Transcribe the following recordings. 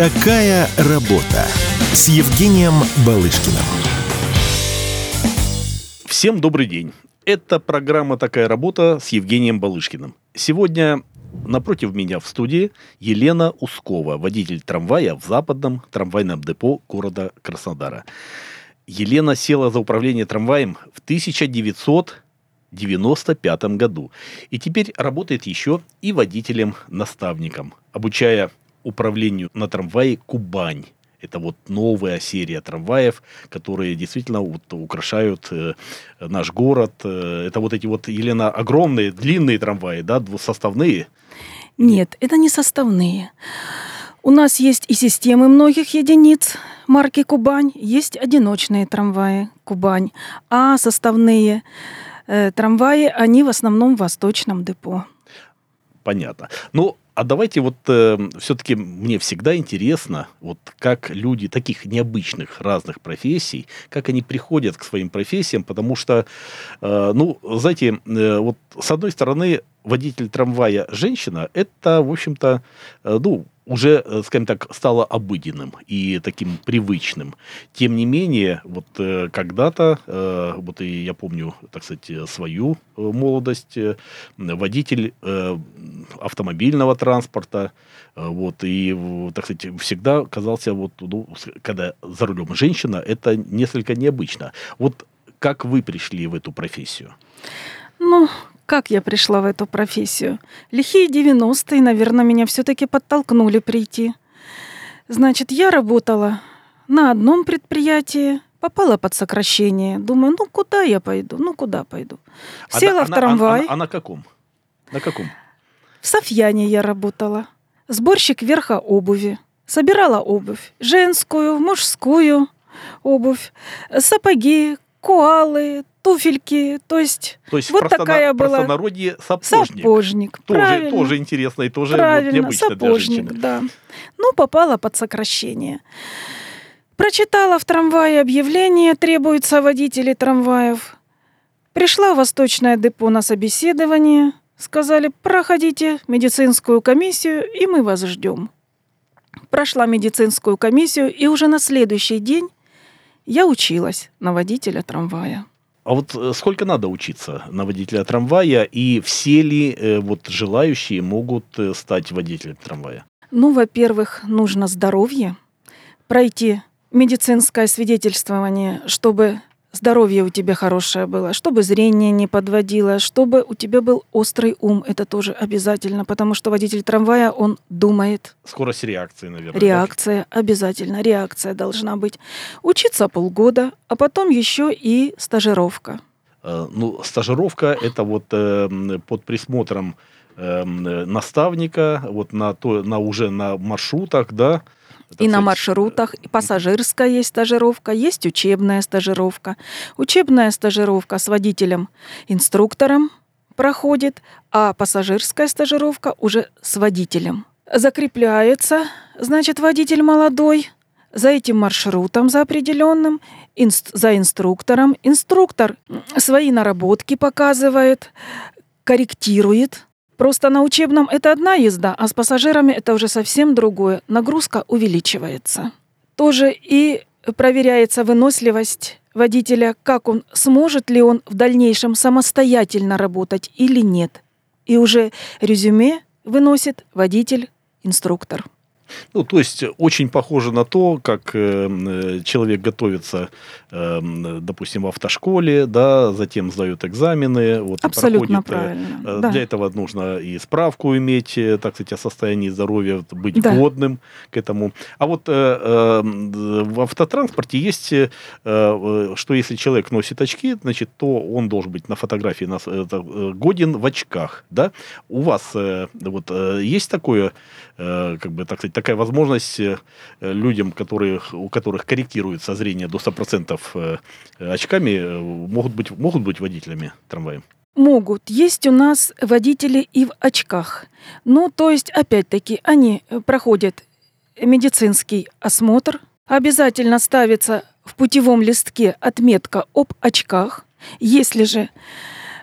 Такая работа с Евгением Балышкиным. Всем добрый день. Это программа «Такая работа» с Евгением Балышкиным. Сегодня напротив меня в студии Елена Ускова, водитель трамвая в западном трамвайном депо города Краснодара. Елена села за управление трамваем в 1995 году и теперь работает еще и водителем-наставником, обучая управлению на трамвае «Кубань». Это вот новая серия трамваев, которые действительно вот украшают э, наш город. Э, это вот эти вот, Елена, огромные, длинные трамваи, да, двусоставные? Нет, это не составные. У нас есть и системы многих единиц марки «Кубань», есть одиночные трамваи «Кубань», а составные э, трамваи, они в основном в восточном депо. Понятно. Ну, а давайте вот э, все-таки мне всегда интересно, вот как люди таких необычных разных профессий, как они приходят к своим профессиям, потому что, э, ну, знаете, э, вот с одной стороны водитель трамвая женщина, это, в общем-то, э, ну, уже, э, скажем так, стало обыденным и таким привычным. Тем не менее, вот э, когда-то, вот и я помню, так сказать, свою молодость, водитель автомобильного транспорта, вот, и, так сказать, всегда казался, вот, ну, когда за рулем женщина, это несколько необычно. Вот как вы пришли в эту профессию? Ну, как я пришла в эту профессию? Лихие 90-е, наверное, меня все-таки подтолкнули прийти. Значит, я работала на одном предприятии, попала под сокращение. Думаю, ну куда я пойду? Ну куда пойду? А Села а, в трамвай. А, а, а на каком? На каком? В Софьяне я работала. Сборщик верха обуви. Собирала обувь. Женскую, мужскую обувь. Сапоги, коалы, туфельки, то есть, то есть вот такая была. простонародье сапожник. Сапожник, тоже, правильно. тоже интересно и тоже правильно, вот необычно сапожник, для женщины. да. Ну, попала под сокращение. Прочитала в трамвае объявление, требуется водители трамваев. Пришла в Восточное депо на собеседование. Сказали, проходите медицинскую комиссию, и мы вас ждем. Прошла медицинскую комиссию, и уже на следующий день я училась на водителя трамвая. А вот э, сколько надо учиться на водителя трамвая, и все ли э, вот желающие могут э, стать водителем трамвая? Ну, во-первых, нужно здоровье, пройти медицинское свидетельствование, чтобы здоровье у тебя хорошее было, чтобы зрение не подводило, чтобы у тебя был острый ум. Это тоже обязательно, потому что водитель трамвая, он думает. Скорость реакции, наверное. Реакция, да? обязательно, реакция должна быть. Учиться полгода, а потом еще и стажировка. Э, ну, стажировка это вот э, под присмотром э, наставника, вот на, то, на уже на маршрутах, да, и на маршрутах, и пассажирская есть стажировка, есть учебная стажировка. Учебная стажировка с водителем-инструктором проходит, а пассажирская стажировка уже с водителем. Закрепляется, значит, водитель молодой за этим маршрутом, за определенным, инст, за инструктором. Инструктор свои наработки показывает, корректирует, Просто на учебном это одна езда, а с пассажирами это уже совсем другое. Нагрузка увеличивается. Тоже и проверяется выносливость водителя, как он, сможет ли он в дальнейшем самостоятельно работать или нет. И уже резюме выносит водитель-инструктор. Ну, то есть очень похоже на то, как э, э, человек готовится, э, допустим, в автошколе, да, затем сдает экзамены, вот Абсолютно проходит. Э, правильно. Э, да. Для этого нужно и справку иметь, э, так сказать, о состоянии здоровья, быть да. годным к этому. А вот э, э, в автотранспорте есть, э, э, что если человек носит очки, значит, то он должен быть на фотографии на, э, годен в очках, да? У вас э, вот э, есть такое, э, как бы, так сказать, такая возможность э, людям, которые, у которых корректируется зрение до 100% э, очками, э, могут быть, могут быть водителями трамвая? Могут. Есть у нас водители и в очках. Ну, то есть, опять-таки, они проходят медицинский осмотр. Обязательно ставится в путевом листке отметка об очках. Если же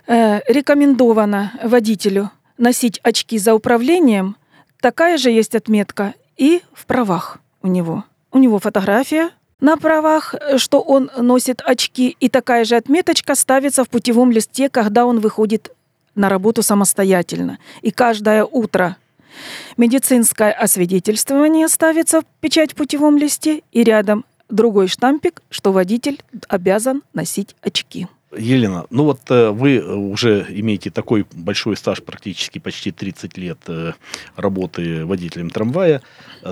э, рекомендовано водителю носить очки за управлением, такая же есть отметка и в правах у него. У него фотография на правах, что он носит очки, и такая же отметочка ставится в путевом листе, когда он выходит на работу самостоятельно. И каждое утро медицинское освидетельствование ставится в печать в путевом листе, и рядом другой штампик, что водитель обязан носить очки. Елена, ну вот э, вы уже имеете такой большой стаж, практически почти 30 лет э, работы водителем трамвая.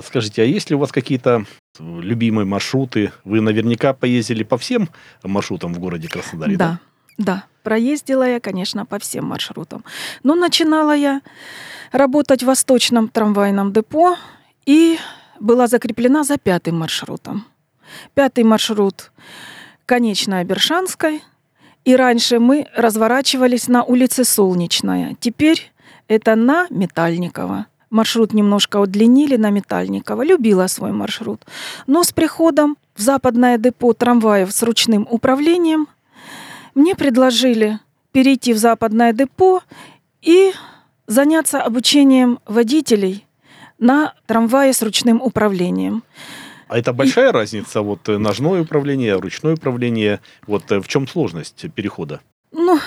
Скажите, а есть ли у вас какие-то любимые маршруты? Вы наверняка поездили по всем маршрутам в городе Краснодаре, да? Да, да. Проездила я, конечно, по всем маршрутам. Но начинала я работать в Восточном трамвайном депо и была закреплена за пятым маршрутом. Пятый маршрут конечная Бершанской – и раньше мы разворачивались на улице Солнечная. Теперь это на Метальникова. Маршрут немножко удлинили на Метальникова. Любила свой маршрут. Но с приходом в западное депо трамваев с ручным управлением мне предложили перейти в западное депо и заняться обучением водителей на трамвае с ручным управлением. А это большая разница, вот э, ножное управление, ручное управление, вот э, в чем сложность перехода? Ну,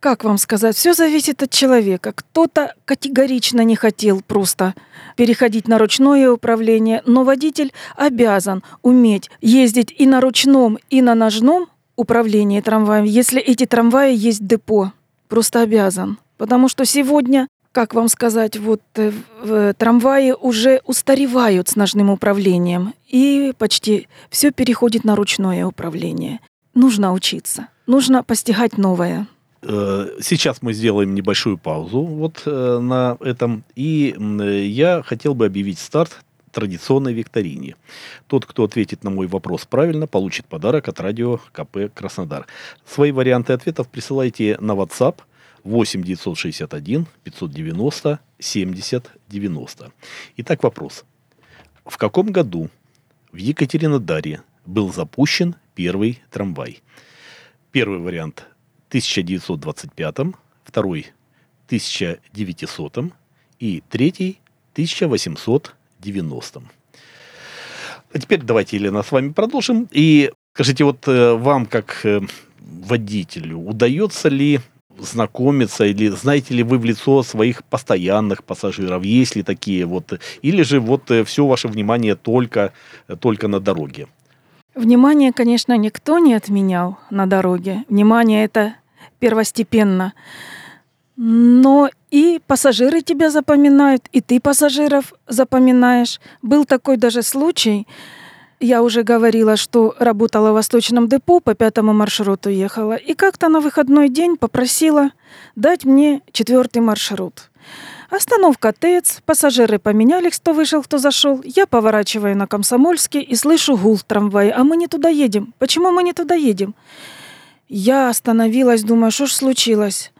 как вам сказать, все зависит от человека. Кто-то категорично не хотел просто переходить на ручное управление, но водитель обязан уметь ездить и на ручном, и на ножном управлении трамваем, если эти трамваи есть депо. Просто обязан. Потому что сегодня как вам сказать, вот э, трамваи уже устаревают с ножным управлением, и почти все переходит на ручное управление. Нужно учиться, нужно постигать новое. Э, сейчас мы сделаем небольшую паузу вот э, на этом, и я хотел бы объявить старт традиционной викторине. Тот, кто ответит на мой вопрос правильно, получит подарок от радио КП Краснодар. Свои варианты ответов присылайте на WhatsApp – 8 961 590 70 90. Итак, вопрос. В каком году в Екатеринодаре был запущен первый трамвай? Первый вариант 1925, второй 1900 и третий 1890. А теперь давайте, Елена, с вами продолжим. И скажите, вот э, вам, как э, водителю, удается ли знакомиться, или знаете ли вы в лицо своих постоянных пассажиров, есть ли такие вот, или же вот э, все ваше внимание только, только на дороге? Внимание, конечно, никто не отменял на дороге. Внимание это первостепенно. Но и пассажиры тебя запоминают, и ты пассажиров запоминаешь. Был такой даже случай, я уже говорила, что работала в Восточном депо, по пятому маршруту ехала. И как-то на выходной день попросила дать мне четвертый маршрут. Остановка ТЭЦ, пассажиры поменялись, кто вышел, кто зашел. Я поворачиваю на Комсомольский и слышу гул в. А мы не туда едем. Почему мы не туда едем? Я остановилась, думаю, что ж случилось?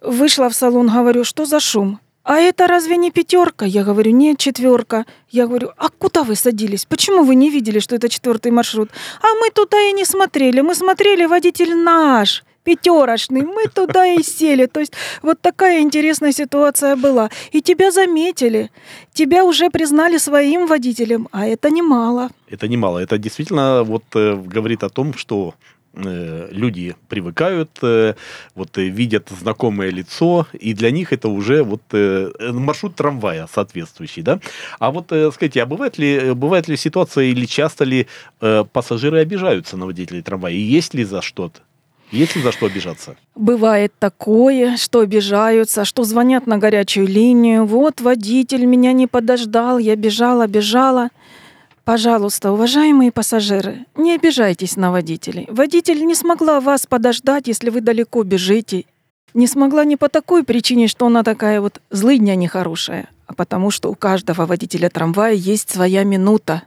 Вышла в салон, говорю, что за шум? А это разве не пятерка? Я говорю, нет, четверка. Я говорю, а куда вы садились? Почему вы не видели, что это четвертый маршрут? А мы туда и не смотрели. Мы смотрели водитель наш, пятерочный. Мы туда и сели. То есть вот такая интересная ситуация была. И тебя заметили. Тебя уже признали своим водителем, а это немало. Это немало. Это действительно вот э, говорит о том, что люди привыкают, э, вот э, видят знакомое лицо, и для них это уже вот маршрут трамвая соответствующий, да. А вот скажите, а бывает ли, бывает ли ситуация или часто ли пассажиры обижаются на водителей трамвая? И есть ли за что-то? Есть ли за что обижаться? Бывает такое, что обижаются, что звонят на горячую линию. Вот водитель меня не подождал, я бежала, бежала. Пожалуйста, уважаемые пассажиры, не обижайтесь на водителей. Водитель не смогла вас подождать, если вы далеко бежите. Не смогла не по такой причине, что она такая вот злыдня нехорошая, а потому что у каждого водителя трамвая есть своя минута.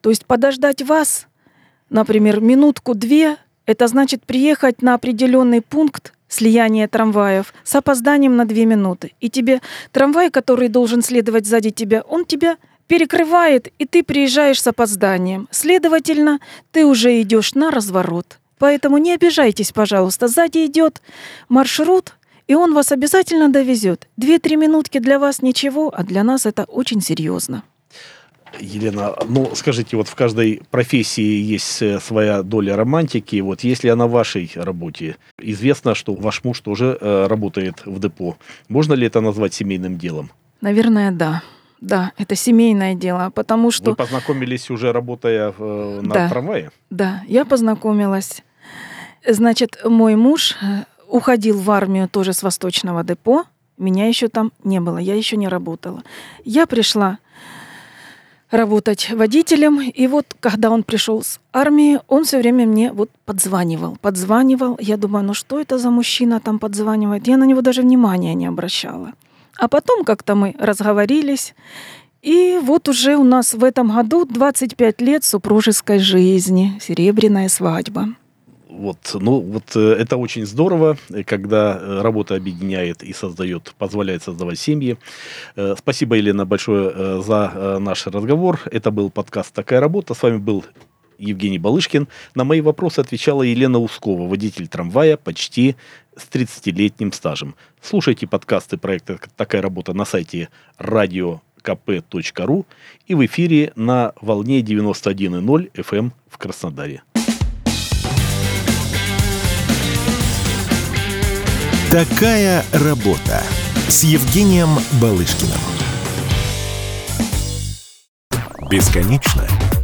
То есть подождать вас, например, минутку-две, это значит приехать на определенный пункт слияния трамваев с опозданием на две минуты. И тебе трамвай, который должен следовать сзади тебя, он тебя перекрывает, и ты приезжаешь с опозданием. Следовательно, ты уже идешь на разворот. Поэтому не обижайтесь, пожалуйста. Сзади идет маршрут, и он вас обязательно довезет. Две-три минутки для вас ничего, а для нас это очень серьезно. Елена, ну скажите, вот в каждой профессии есть э, своя доля романтики. Вот если она в вашей работе, известно, что ваш муж тоже э, работает в депо. Можно ли это назвать семейным делом? Наверное, да. Да, это семейное дело, потому что... Вы познакомились уже работая э, на Да. трамвае? Да, я познакомилась. Значит, мой муж э, уходил в армию тоже с Восточного депо. Меня еще там не было, я еще не работала. Я пришла работать водителем, и вот когда он пришел с армии, он все время мне вот подзванивал, подзванивал. Я думаю, ну что это за мужчина там подзванивает? Я на него даже внимания не обращала. А потом как-то мы разговорились, и вот уже у нас в этом году 25 лет супружеской жизни, серебряная свадьба. Вот, ну вот э, это очень здорово, э, когда э, работа объединяет и создает, позволяет создавать семьи. Спасибо, Елена, большое за наш разговор. Это был подкаст «Такая работа». С вами был Евгений Балышкин. На мои вопросы отвечала Елена Ускова, водитель трамвая почти с 30-летним стажем. Слушайте подкасты проекта «Такая работа» на сайте radiokp.ru и в эфире на волне 91.0 FM в Краснодаре. Такая работа с Евгением Балышкиным. Бесконечно